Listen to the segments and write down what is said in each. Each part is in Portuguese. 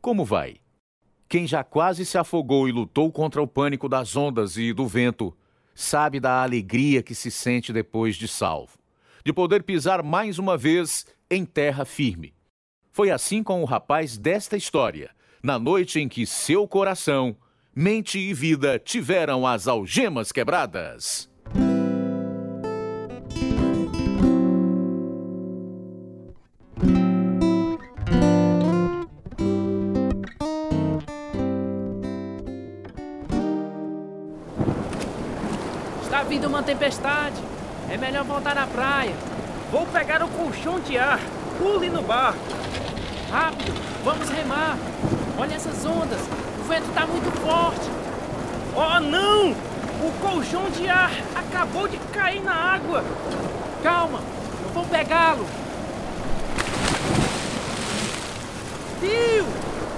Como vai? Quem já quase se afogou e lutou contra o pânico das ondas e do vento, sabe da alegria que se sente depois de salvo, de poder pisar mais uma vez em terra firme. Foi assim com o rapaz desta história, na noite em que seu coração, mente e vida tiveram as algemas quebradas. Tempestade. É melhor voltar à praia. Vou pegar o colchão de ar. Pule no barco. Rápido, vamos remar. Olha essas ondas. O vento está muito forte. Oh, não! O colchão de ar acabou de cair na água. Calma, eu vou pegá-lo. Tio,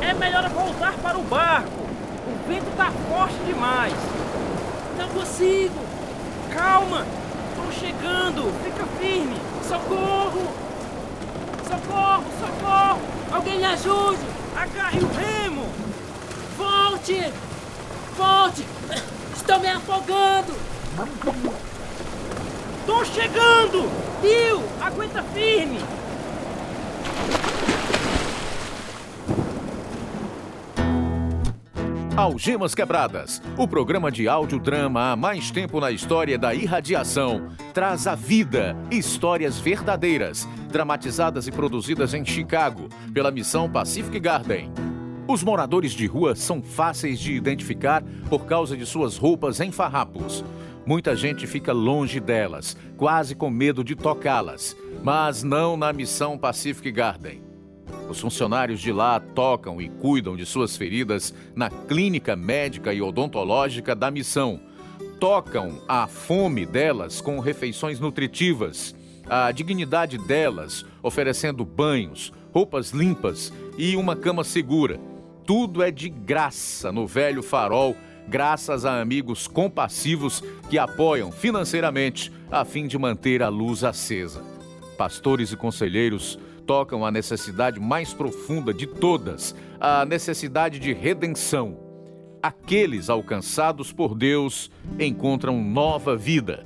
é melhor voltar para o barco. O vento está forte demais. Não consigo. Calma, estou chegando. Fica firme. Socorro! Socorro, socorro! Alguém me ajude! Agarre o remo! Volte! Volte! Estou me afogando! Tô chegando! Tio, aguenta firme! Algemas Quebradas, o programa de audiodrama há mais tempo na história da irradiação, traz a vida, histórias verdadeiras, dramatizadas e produzidas em Chicago pela missão Pacific Garden. Os moradores de rua são fáceis de identificar por causa de suas roupas em farrapos. Muita gente fica longe delas, quase com medo de tocá-las, mas não na missão Pacific Garden. Os funcionários de lá tocam e cuidam de suas feridas na clínica médica e odontológica da missão. Tocam a fome delas com refeições nutritivas, a dignidade delas oferecendo banhos, roupas limpas e uma cama segura. Tudo é de graça no velho farol, graças a amigos compassivos que apoiam financeiramente a fim de manter a luz acesa. Pastores e conselheiros tocam a necessidade mais profunda de todas, a necessidade de redenção. Aqueles alcançados por Deus encontram nova vida.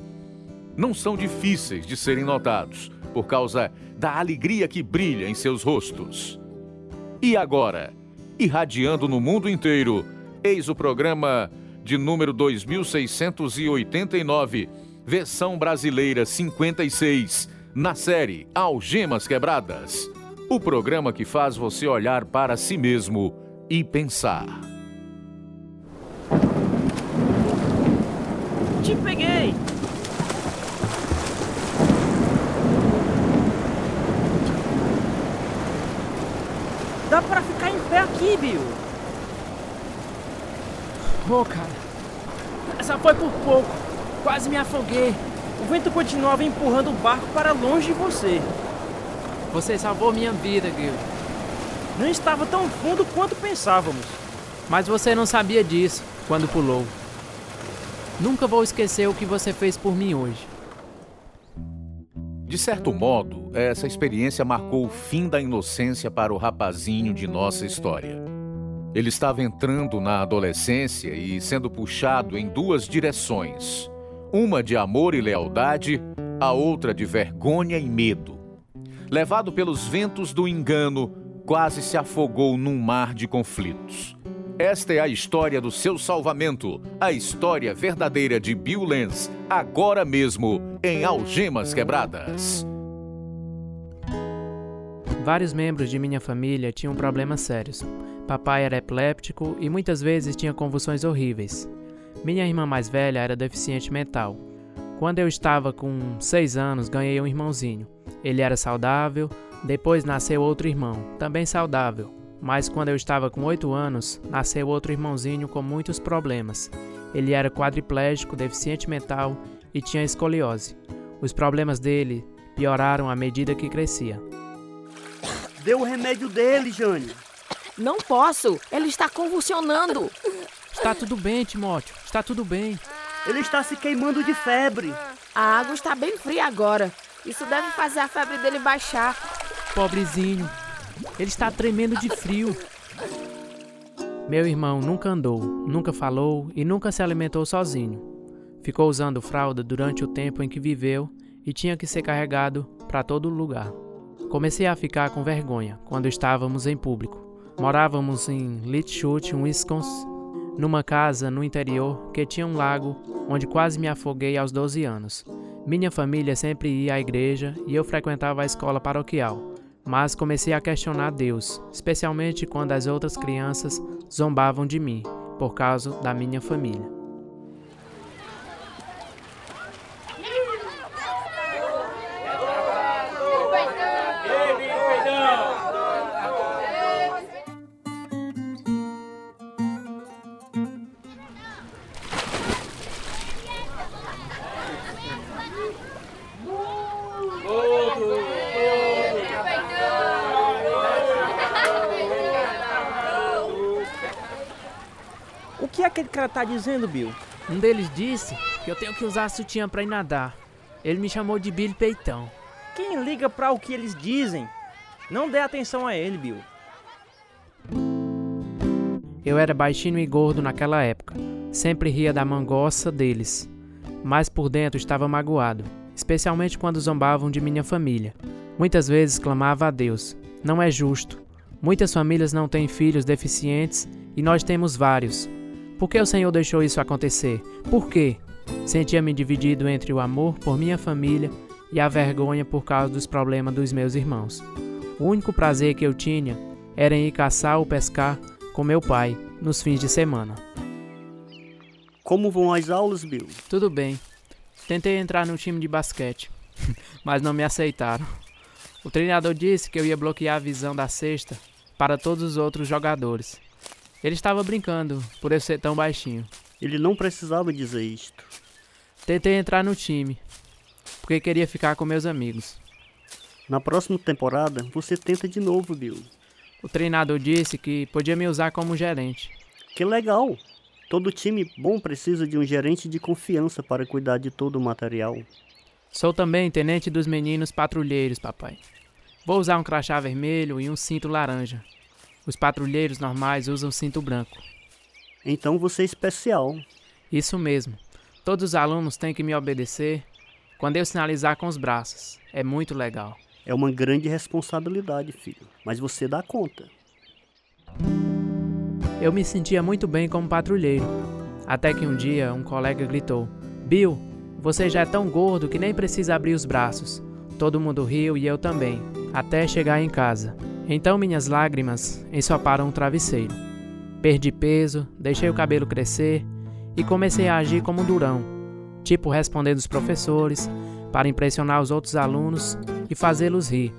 Não são difíceis de serem notados, por causa da alegria que brilha em seus rostos. E agora, irradiando no mundo inteiro, eis o programa de número 2689, versão brasileira 56 na série Algemas Quebradas o programa que faz você olhar para si mesmo e pensar. Te peguei! Dá pra ficar em pé aqui, Bill. Ô, oh, cara. Essa foi por pouco. Quase me afoguei. O vento continuava empurrando o barco para longe de você. Você salvou minha vida, Gil. Não estava tão fundo quanto pensávamos. Mas você não sabia disso quando pulou. Nunca vou esquecer o que você fez por mim hoje. De certo modo, essa experiência marcou o fim da inocência para o rapazinho de nossa história. Ele estava entrando na adolescência e sendo puxado em duas direções: uma de amor e lealdade, a outra de vergonha e medo. Levado pelos ventos do engano, quase se afogou num mar de conflitos. Esta é a história do seu salvamento, a história verdadeira de Bill Lenz, agora mesmo em Algemas Quebradas. Vários membros de minha família tinham problemas sérios. Papai era epiléptico e muitas vezes tinha convulsões horríveis. Minha irmã mais velha era deficiente mental. Quando eu estava com seis anos, ganhei um irmãozinho. Ele era saudável, depois nasceu outro irmão, também saudável. Mas quando eu estava com oito anos, nasceu outro irmãozinho com muitos problemas. Ele era quadriplégico, deficiente mental e tinha escoliose. Os problemas dele pioraram à medida que crescia. Dê o remédio dele, Jane. Não posso, ele está convulsionando. Está tudo bem, Timóteo, está tudo bem. Ele está se queimando de febre. A água está bem fria agora. Isso deve fazer a febre dele baixar. Pobrezinho, ele está tremendo de frio. Meu irmão nunca andou, nunca falou e nunca se alimentou sozinho. Ficou usando fralda durante o tempo em que viveu e tinha que ser carregado para todo lugar. Comecei a ficar com vergonha quando estávamos em público. Morávamos em Litchut, Wisconsin, numa casa no interior que tinha um lago onde quase me afoguei aos 12 anos. Minha família sempre ia à igreja e eu frequentava a escola paroquial, mas comecei a questionar Deus, especialmente quando as outras crianças zombavam de mim por causa da minha família. Dizendo, Bill? Um deles disse que eu tenho que usar sutiã para ir nadar. Ele me chamou de Billy Peitão. Quem liga pra o que eles dizem? Não dê atenção a ele, Bill. Eu era baixinho e gordo naquela época. Sempre ria da mangoça deles. Mas por dentro estava magoado, especialmente quando zombavam de minha família. Muitas vezes clamava a Deus: Não é justo. Muitas famílias não têm filhos deficientes e nós temos vários. Por que o Senhor deixou isso acontecer? Por quê? Sentia-me dividido entre o amor por minha família e a vergonha por causa dos problemas dos meus irmãos. O único prazer que eu tinha era em ir caçar ou pescar com meu pai nos fins de semana. Como vão as aulas, Bill? Tudo bem. Tentei entrar no time de basquete, mas não me aceitaram. O treinador disse que eu ia bloquear a visão da cesta para todos os outros jogadores. Ele estava brincando por eu ser tão baixinho. Ele não precisava dizer isto. Tentei entrar no time, porque queria ficar com meus amigos. Na próxima temporada, você tenta de novo, Bill. O treinador disse que podia me usar como gerente. Que legal! Todo time bom precisa de um gerente de confiança para cuidar de todo o material. Sou também tenente dos meninos patrulheiros, papai. Vou usar um crachá vermelho e um cinto laranja. Os patrulheiros normais usam cinto branco. Então você é especial. Isso mesmo. Todos os alunos têm que me obedecer quando eu sinalizar com os braços. É muito legal. É uma grande responsabilidade, filho, mas você dá conta. Eu me sentia muito bem como patrulheiro. Até que um dia um colega gritou: Bill, você já é tão gordo que nem precisa abrir os braços. Todo mundo riu e eu também, até chegar em casa. Então minhas lágrimas ensoparam o travesseiro. Perdi peso, deixei o cabelo crescer e comecei a agir como um durão, tipo respondendo os professores, para impressionar os outros alunos e fazê-los rir.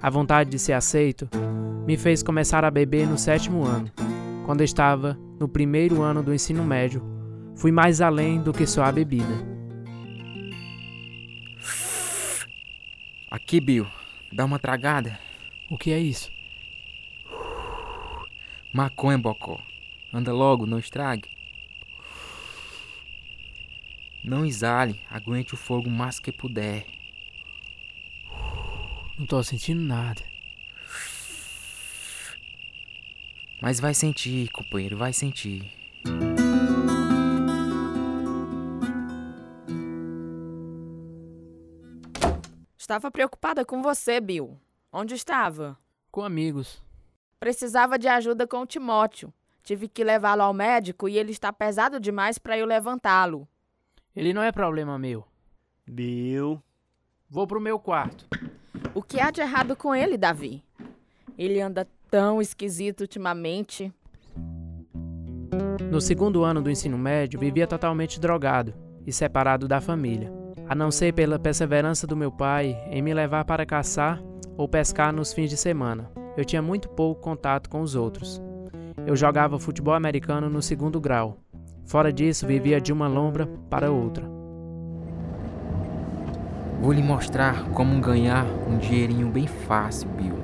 A vontade de ser aceito me fez começar a beber no sétimo ano. Quando estava no primeiro ano do ensino médio, fui mais além do que só a bebida. Aqui, Bill, dá uma tragada. O que é isso? Maconha, Bocó. Anda logo, não estrague. Não exale, aguente o fogo o máximo que puder. Não tô sentindo nada. Mas vai sentir, companheiro, vai sentir. Estava preocupada com você, Bill. Onde estava? Com amigos. Precisava de ajuda com o Timóteo. Tive que levá-lo ao médico e ele está pesado demais para eu levantá-lo. Ele não é problema meu. Bill, Vou pro meu quarto. O que há de errado com ele, Davi? Ele anda tão esquisito ultimamente. No segundo ano do ensino médio, vivia totalmente drogado e separado da família, a não ser pela perseverança do meu pai em me levar para caçar ou pescar nos fins de semana. Eu tinha muito pouco contato com os outros. Eu jogava futebol americano no segundo grau. Fora disso, vivia de uma lombra para outra. Vou lhe mostrar como ganhar um dinheirinho bem fácil, Bill.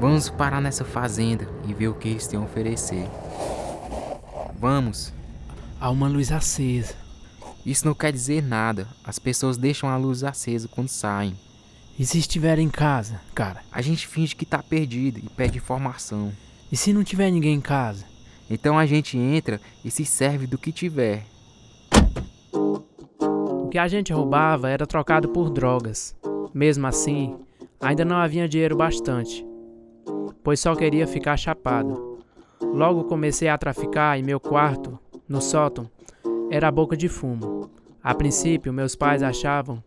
Vamos parar nessa fazenda e ver o que eles têm a oferecer. Vamos. Há uma luz acesa. Isso não quer dizer nada. As pessoas deixam a luz acesa quando saem. E se estiver em casa, cara? A gente finge que tá perdido e pede informação. E se não tiver ninguém em casa? Então a gente entra e se serve do que tiver. O que a gente roubava era trocado por drogas. Mesmo assim, ainda não havia dinheiro bastante, pois só queria ficar chapado. Logo comecei a traficar e meu quarto, no sótão, era a boca de fumo. A princípio, meus pais achavam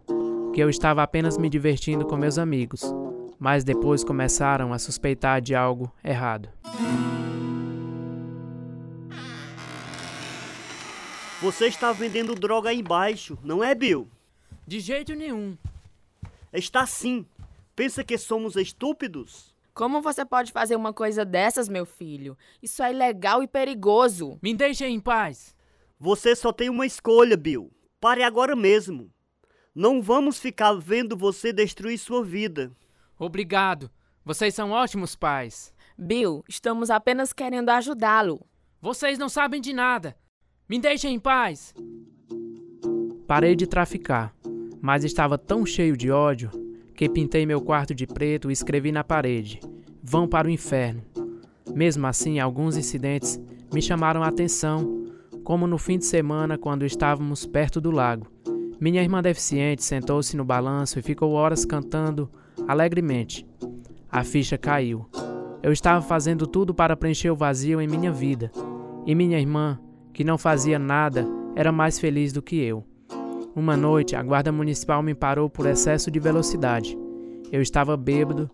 que eu estava apenas me divertindo com meus amigos, mas depois começaram a suspeitar de algo errado. Você está vendendo droga aí embaixo, não é, Bill? De jeito nenhum. Está sim. Pensa que somos estúpidos? Como você pode fazer uma coisa dessas, meu filho? Isso é ilegal e perigoso. Me deixem em paz. Você só tem uma escolha, Bill. Pare agora mesmo. Não vamos ficar vendo você destruir sua vida. Obrigado. Vocês são ótimos pais. Bill, estamos apenas querendo ajudá-lo. Vocês não sabem de nada. Me deixem em paz. Parei de traficar, mas estava tão cheio de ódio que pintei meu quarto de preto e escrevi na parede: Vão para o inferno. Mesmo assim, alguns incidentes me chamaram a atenção, como no fim de semana quando estávamos perto do lago. Minha irmã deficiente sentou-se no balanço e ficou horas cantando alegremente. A ficha caiu. Eu estava fazendo tudo para preencher o vazio em minha vida, e minha irmã que não fazia nada, era mais feliz do que eu. Uma noite, a guarda municipal me parou por excesso de velocidade. Eu estava bêbado,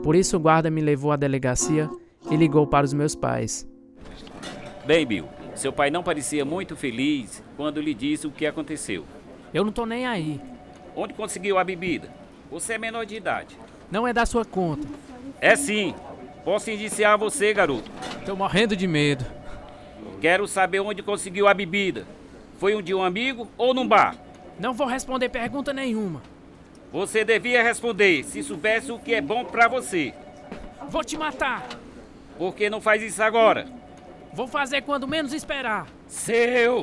por isso o guarda me levou à delegacia e ligou para os meus pais. Bem, Bill, seu pai não parecia muito feliz quando lhe disse o que aconteceu. Eu não tô nem aí. Onde conseguiu a bebida? Você é menor de idade. Não é da sua conta. É sim. Posso indiciar você, garoto. Tô morrendo de medo. Quero saber onde conseguiu a bebida. Foi um de um amigo ou num bar? Não vou responder pergunta nenhuma. Você devia responder se soubesse o que é bom para você. Vou te matar. Por que não faz isso agora? Vou fazer quando menos esperar. Seu!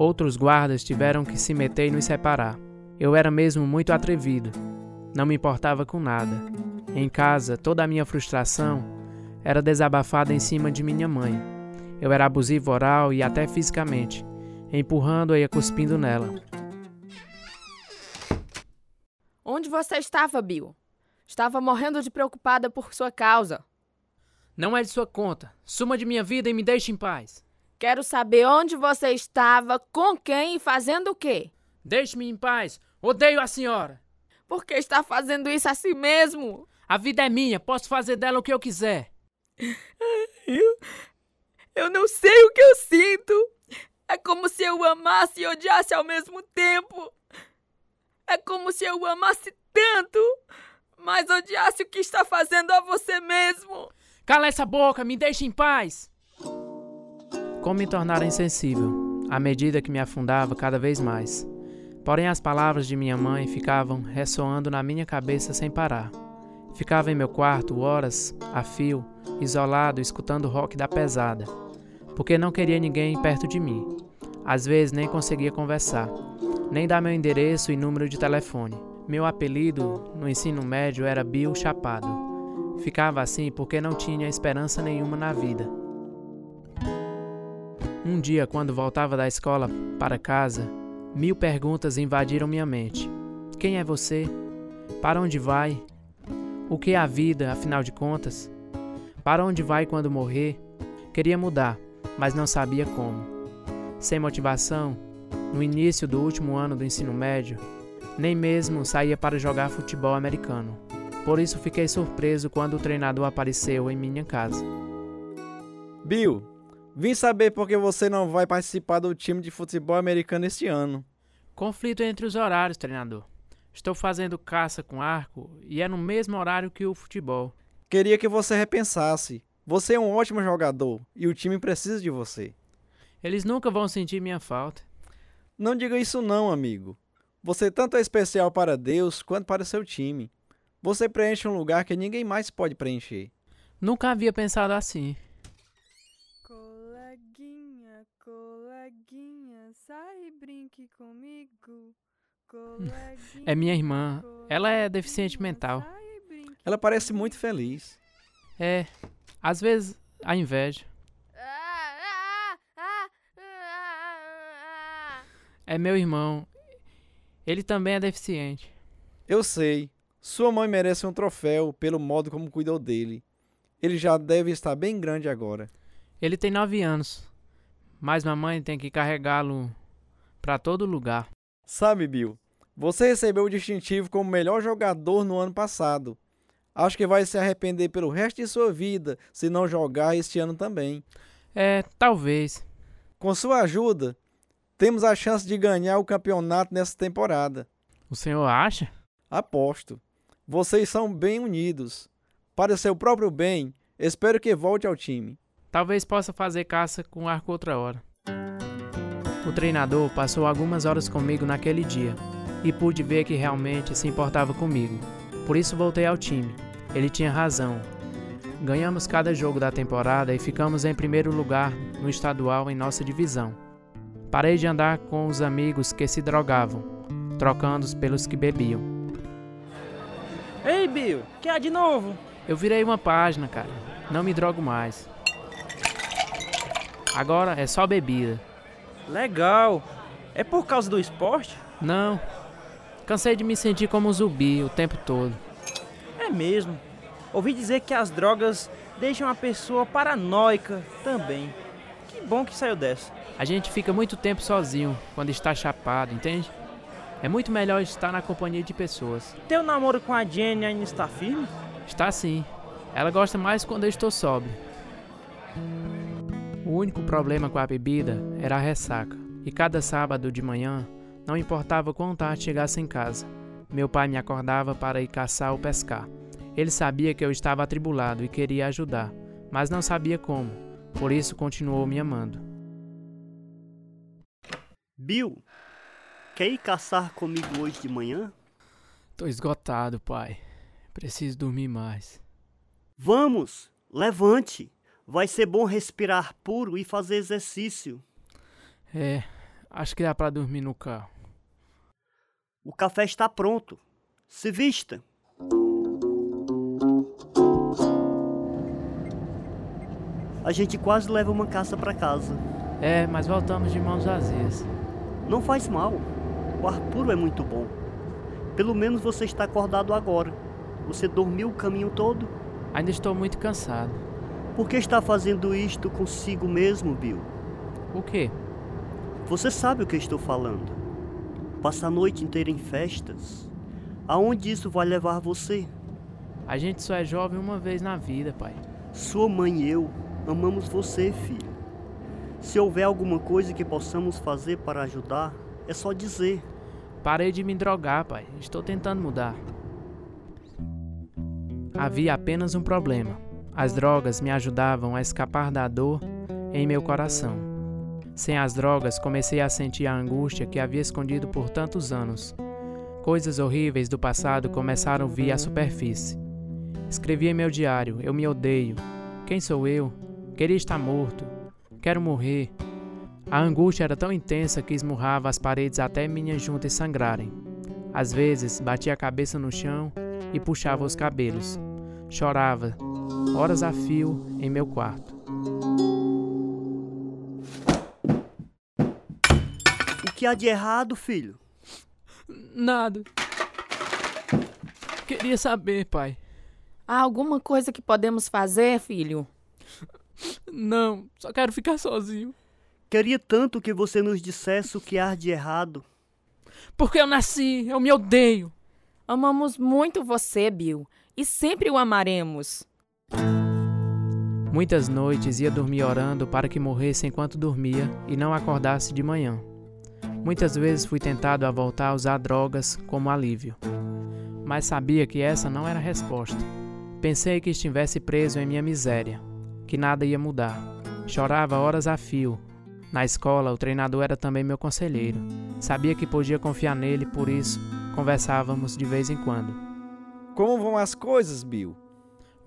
Outros guardas tiveram que se meter e nos separar. Eu era mesmo muito atrevido. Não me importava com nada. Em casa, toda a minha frustração era desabafada em cima de minha mãe. Eu era abusivo oral e até fisicamente, empurrando-a e cuspindo nela. Onde você estava, Bill? Estava morrendo de preocupada por sua causa. Não é de sua conta. Suma de minha vida e me deixe em paz. Quero saber onde você estava, com quem e fazendo o quê. Deixe-me em paz. Odeio a senhora. Por que está fazendo isso assim mesmo? A vida é minha, posso fazer dela o que eu quiser. Eu, eu não sei o que eu sinto. É como se eu amasse e odiasse ao mesmo tempo. É como se eu amasse tanto, mas odiasse o que está fazendo a você mesmo. Cala essa boca, me deixe em paz. Como me tornar insensível, à medida que me afundava cada vez mais. Porém, as palavras de minha mãe ficavam ressoando na minha cabeça sem parar. Ficava em meu quarto horas a fio, isolado, escutando rock da pesada, porque não queria ninguém perto de mim. Às vezes nem conseguia conversar, nem dar meu endereço e número de telefone. Meu apelido no ensino médio era Bill Chapado. Ficava assim porque não tinha esperança nenhuma na vida. Um dia, quando voltava da escola para casa, mil perguntas invadiram minha mente. Quem é você? Para onde vai? O que é a vida, afinal de contas? Para onde vai quando morrer? Queria mudar, mas não sabia como. Sem motivação, no início do último ano do ensino médio, nem mesmo saía para jogar futebol americano. Por isso fiquei surpreso quando o treinador apareceu em minha casa. Bill, vim saber por que você não vai participar do time de futebol americano este ano. Conflito entre os horários, treinador. Estou fazendo caça com arco e é no mesmo horário que o futebol. Queria que você repensasse. Você é um ótimo jogador e o time precisa de você. Eles nunca vão sentir minha falta. Não diga isso não, amigo. Você tanto é especial para Deus quanto para seu time. Você preenche um lugar que ninguém mais pode preencher. Nunca havia pensado assim. Brinque comigo. É minha irmã. Ela é deficiente mental. Ela parece muito feliz. É. Às vezes, a inveja. É meu irmão. Ele também é deficiente. Eu sei. Sua mãe merece um troféu pelo modo como cuidou dele. Ele já deve estar bem grande agora. Ele tem nove anos. Mas mamãe tem que carregá-lo para todo lugar. Sabe, Bill, você recebeu o distintivo como melhor jogador no ano passado. Acho que vai se arrepender pelo resto de sua vida se não jogar este ano também. É, talvez. Com sua ajuda, temos a chance de ganhar o campeonato nessa temporada. O senhor acha? Aposto. Vocês são bem unidos. Para seu próprio bem, espero que volte ao time. Talvez possa fazer caça com arco outra hora. O treinador passou algumas horas comigo naquele dia e pude ver que realmente se importava comigo. Por isso voltei ao time. Ele tinha razão. Ganhamos cada jogo da temporada e ficamos em primeiro lugar no estadual em nossa divisão. Parei de andar com os amigos que se drogavam, trocando-os pelos que bebiam. Ei, Bill, que há de novo? Eu virei uma página, cara. Não me drogo mais. Agora é só bebida. Legal. É por causa do esporte? Não. Cansei de me sentir como um zumbi o tempo todo. É mesmo. Ouvi dizer que as drogas deixam a pessoa paranoica também. Que bom que saiu dessa. A gente fica muito tempo sozinho quando está chapado, entende? É muito melhor estar na companhia de pessoas. Teu namoro com a Jenny ainda está firme? Está sim. Ela gosta mais quando eu estou sóbrio. O único problema com a bebida era a ressaca. E cada sábado de manhã, não importava quão tarde chegasse em casa, meu pai me acordava para ir caçar ou pescar. Ele sabia que eu estava atribulado e queria ajudar, mas não sabia como, por isso continuou me amando. Bill, quer ir caçar comigo hoje de manhã? Tô esgotado, pai. Preciso dormir mais. Vamos, levante. Vai ser bom respirar puro e fazer exercício. É, acho que dá para dormir no carro. O café está pronto. Se vista. A gente quase leva uma caça para casa. É, mas voltamos de mãos vazias. Não faz mal. O ar puro é muito bom. Pelo menos você está acordado agora. Você dormiu o caminho todo? Ainda estou muito cansado. Por que está fazendo isto consigo mesmo, Bill? O quê? Você sabe o que estou falando. Passar a noite inteira em festas. Aonde isso vai levar você? A gente só é jovem uma vez na vida, pai. Sua mãe e eu amamos você, filho. Se houver alguma coisa que possamos fazer para ajudar, é só dizer. Parei de me drogar, pai. Estou tentando mudar. Havia apenas um problema. As drogas me ajudavam a escapar da dor em meu coração. Sem as drogas, comecei a sentir a angústia que havia escondido por tantos anos. Coisas horríveis do passado começaram a vir à superfície. Escrevi em meu diário: Eu me odeio. Quem sou eu? Queria estar morto. Quero morrer. A angústia era tão intensa que esmurrava as paredes até minhas juntas sangrarem. Às vezes, batia a cabeça no chão e puxava os cabelos. Chorava, horas a fio, em meu quarto. O que há de errado, filho? Nada. Queria saber, pai. Há alguma coisa que podemos fazer, filho? Não, só quero ficar sozinho. Queria tanto que você nos dissesse o que há de errado. Porque eu nasci, eu me odeio. Amamos muito você, Bill, e sempre o amaremos. Muitas noites ia dormir orando para que morresse enquanto dormia e não acordasse de manhã. Muitas vezes fui tentado a voltar a usar drogas como alívio, mas sabia que essa não era a resposta. Pensei que estivesse preso em minha miséria, que nada ia mudar. Chorava horas a fio. Na escola, o treinador era também meu conselheiro. Sabia que podia confiar nele, por isso conversávamos de vez em quando. Como vão as coisas, Bill?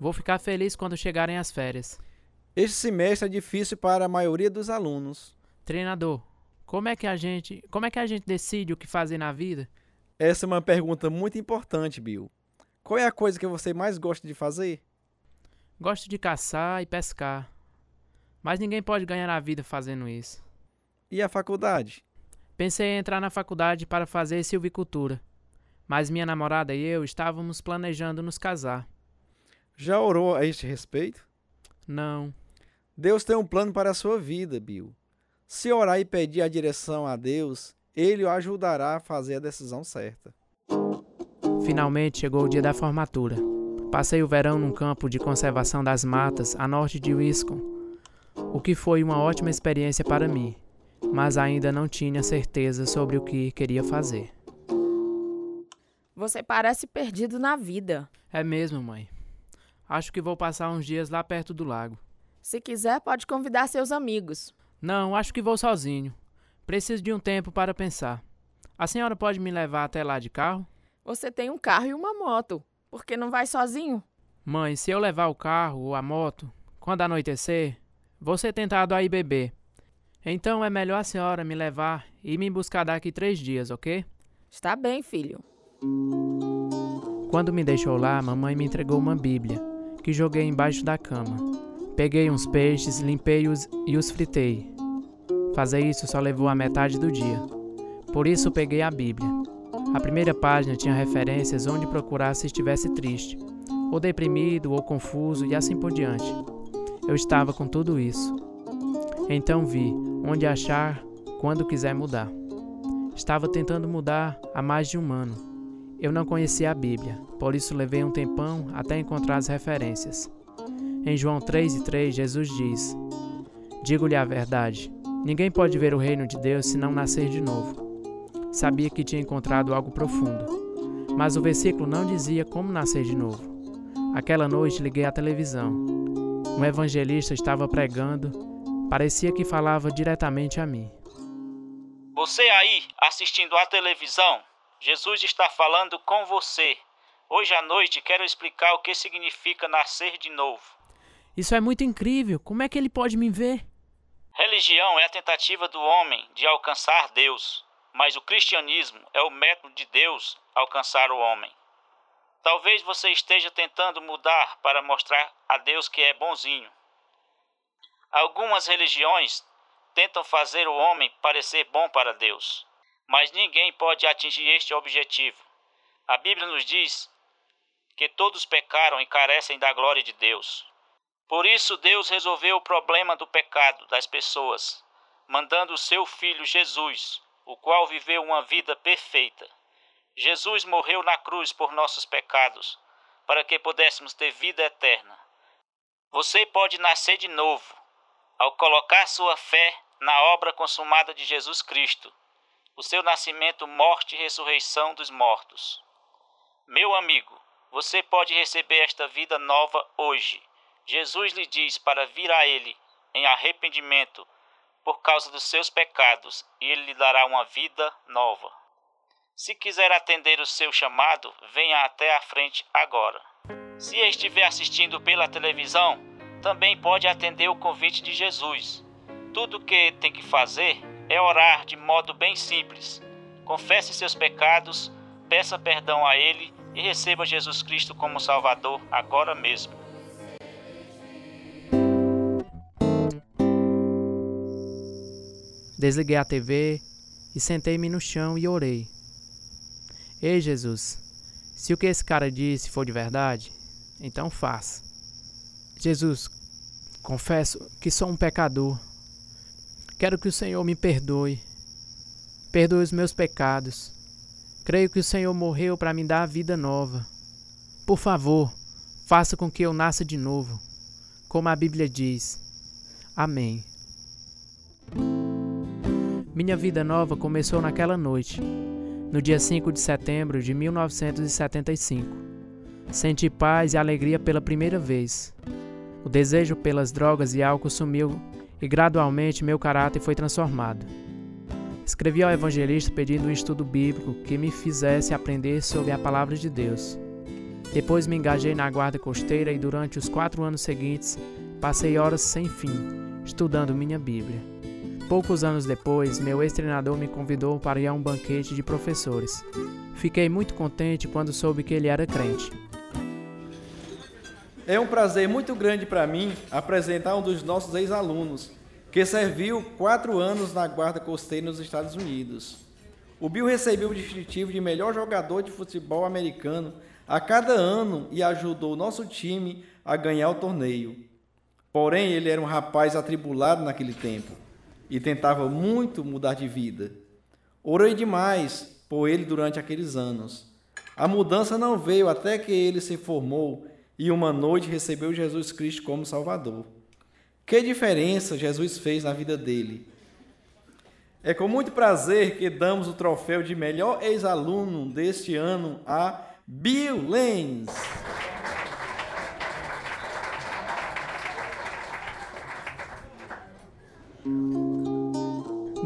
Vou ficar feliz quando chegarem as férias. Este semestre é difícil para a maioria dos alunos. Treinador, como é que a gente, como é que a gente decide o que fazer na vida? Essa é uma pergunta muito importante, Bill. Qual é a coisa que você mais gosta de fazer? Gosto de caçar e pescar. Mas ninguém pode ganhar a vida fazendo isso. E a faculdade? Pensei em entrar na faculdade para fazer silvicultura. Mas minha namorada e eu estávamos planejando nos casar. Já orou a este respeito? Não. Deus tem um plano para a sua vida, Bill. Se orar e pedir a direção a Deus, Ele o ajudará a fazer a decisão certa. Finalmente chegou o dia da formatura. Passei o verão num campo de conservação das matas a norte de Wisconsin, o que foi uma ótima experiência para mim, mas ainda não tinha certeza sobre o que queria fazer. Você parece perdido na vida. É mesmo, mãe. Acho que vou passar uns dias lá perto do lago. Se quiser, pode convidar seus amigos. Não, acho que vou sozinho. Preciso de um tempo para pensar. A senhora pode me levar até lá de carro? Você tem um carro e uma moto. Por que não vai sozinho? Mãe, se eu levar o carro ou a moto, quando anoitecer, vou ser tentado a ir beber. Então é melhor a senhora me levar e me buscar daqui três dias, ok? Está bem, filho. Quando me deixou lá, mamãe me entregou uma Bíblia, que joguei embaixo da cama. Peguei uns peixes, limpei-os e os fritei. Fazer isso só levou a metade do dia. Por isso peguei a Bíblia. A primeira página tinha referências onde procurar se estivesse triste, ou deprimido, ou confuso e assim por diante. Eu estava com tudo isso. Então vi onde achar quando quiser mudar. Estava tentando mudar há mais de um ano. Eu não conhecia a Bíblia, por isso levei um tempão até encontrar as referências. Em João 3 e 3, Jesus diz: Digo-lhe a verdade: ninguém pode ver o reino de Deus se não nascer de novo. Sabia que tinha encontrado algo profundo, mas o versículo não dizia como nascer de novo. Aquela noite liguei a televisão. Um evangelista estava pregando, parecia que falava diretamente a mim. Você aí, assistindo à televisão, Jesus está falando com você. Hoje à noite quero explicar o que significa nascer de novo. Isso é muito incrível. Como é que ele pode me ver? Religião é a tentativa do homem de alcançar Deus, mas o cristianismo é o método de Deus alcançar o homem. Talvez você esteja tentando mudar para mostrar a Deus que é bonzinho. Algumas religiões tentam fazer o homem parecer bom para Deus, mas ninguém pode atingir este objetivo. A Bíblia nos diz que todos pecaram e carecem da glória de Deus. Por isso, Deus resolveu o problema do pecado das pessoas, mandando o seu filho Jesus, o qual viveu uma vida perfeita. Jesus morreu na cruz por nossos pecados, para que pudéssemos ter vida eterna. Você pode nascer de novo ao colocar sua fé na obra consumada de Jesus Cristo, o seu nascimento, morte e ressurreição dos mortos. Meu amigo, você pode receber esta vida nova hoje Jesus lhe diz para vir a Ele em arrependimento por causa dos seus pecados, e Ele lhe dará uma vida nova. Se quiser atender o seu chamado, venha até a frente agora. Se estiver assistindo pela televisão, também pode atender o convite de Jesus. Tudo o que tem que fazer é orar de modo bem simples. Confesse seus pecados, peça perdão a Ele e receba Jesus Cristo como Salvador agora mesmo. Desliguei a TV e sentei-me no chão e orei. Ei, Jesus, se o que esse cara disse for de verdade, então faça. Jesus, confesso que sou um pecador. Quero que o Senhor me perdoe. Perdoe os meus pecados. Creio que o Senhor morreu para me dar a vida nova. Por favor, faça com que eu nasça de novo, como a Bíblia diz. Amém. Minha vida nova começou naquela noite, no dia 5 de setembro de 1975. Senti paz e alegria pela primeira vez. O desejo pelas drogas e álcool sumiu e gradualmente meu caráter foi transformado. Escrevi ao evangelista pedindo um estudo bíblico que me fizesse aprender sobre a palavra de Deus. Depois me engajei na guarda costeira e durante os quatro anos seguintes passei horas sem fim estudando minha Bíblia. Poucos anos depois, meu ex-treinador me convidou para ir a um banquete de professores. Fiquei muito contente quando soube que ele era crente. É um prazer muito grande para mim apresentar um dos nossos ex-alunos, que serviu quatro anos na Guarda Costeira nos Estados Unidos. O Bill recebeu o distintivo de melhor jogador de futebol americano a cada ano e ajudou o nosso time a ganhar o torneio. Porém, ele era um rapaz atribulado naquele tempo e tentava muito mudar de vida. Orei demais por ele durante aqueles anos. A mudança não veio até que ele se formou e uma noite recebeu Jesus Cristo como Salvador. Que diferença Jesus fez na vida dele? É com muito prazer que damos o troféu de melhor ex-aluno deste ano a Bill Lenz.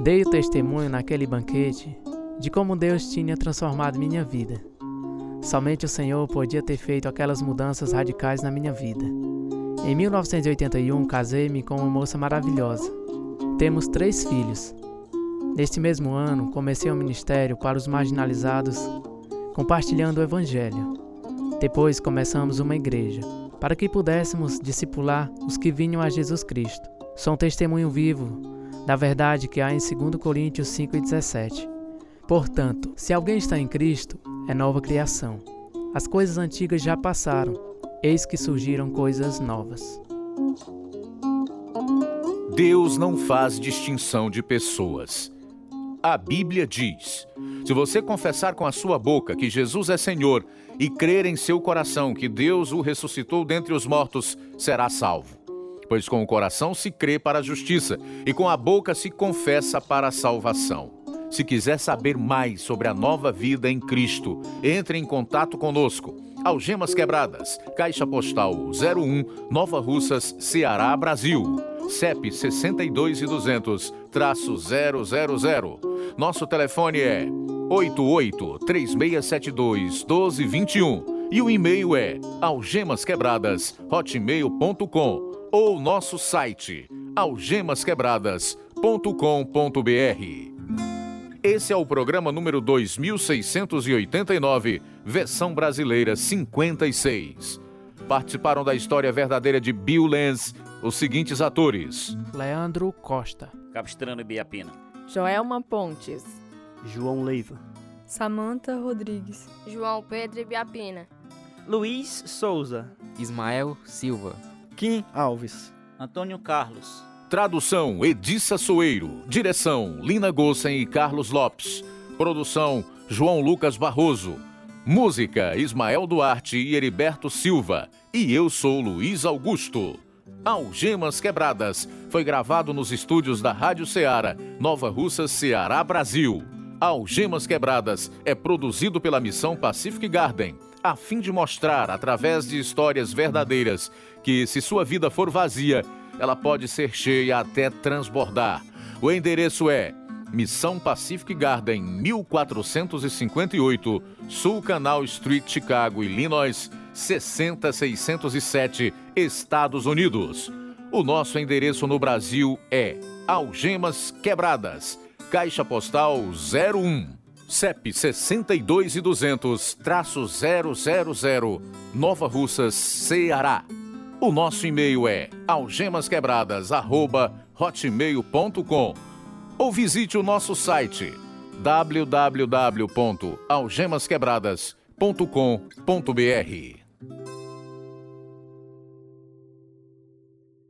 Dei o testemunho naquele banquete de como Deus tinha transformado minha vida. Somente o Senhor podia ter feito aquelas mudanças radicais na minha vida. Em 1981, casei-me com uma moça maravilhosa. Temos três filhos. Neste mesmo ano, comecei um ministério para os marginalizados, compartilhando o Evangelho. Depois, começamos uma igreja, para que pudéssemos discipular os que vinham a Jesus Cristo. Sou um testemunho vivo da verdade que há em 2 Coríntios 5,17. Portanto, se alguém está em Cristo, é nova criação. As coisas antigas já passaram, eis que surgiram coisas novas. Deus não faz distinção de pessoas. A Bíblia diz: se você confessar com a sua boca que Jesus é Senhor e crer em seu coração que Deus o ressuscitou dentre os mortos, será salvo. Pois com o coração se crê para a justiça e com a boca se confessa para a salvação. Se quiser saber mais sobre a nova vida em Cristo, entre em contato conosco. Algemas Quebradas, Caixa Postal 01, Nova Russas, Ceará, Brasil. CEP 62 e 200, traço 000. Nosso telefone é 88 3672 1221 e o e-mail é algemasquebradas@hotmail.com ou nosso site algemasquebradas.com.br. Esse é o programa número 2689, versão brasileira 56. Participaram da história verdadeira de Bill Lenz os seguintes atores: Leandro Costa, Capistrano e Biapina, Joelma Pontes, João Leiva, Samantha Rodrigues, João Pedro e Biapina, Luiz Souza, Ismael Silva, Kim Alves, Antônio Carlos. Tradução: Edissa Soeiro. Direção: Lina Gossen e Carlos Lopes. Produção: João Lucas Barroso. Música: Ismael Duarte e Heriberto Silva. E eu sou Luiz Augusto. Algemas Quebradas foi gravado nos estúdios da Rádio Ceará, Nova Russa, Ceará, Brasil. Algemas Quebradas é produzido pela Missão Pacific Garden, a fim de mostrar, através de histórias verdadeiras, que se sua vida for vazia, ela pode ser cheia até transbordar. O endereço é Missão Pacific Garden, 1458, Sul Canal Street, Chicago, Illinois, 60607, Estados Unidos. O nosso endereço no Brasil é Algemas Quebradas, Caixa Postal 01, CEP 62 e 200, traço 000, Nova Russas, Ceará. O nosso e-mail é algemasquebradas@hotmail.com ou visite o nosso site www.algemasquebradas.com.br.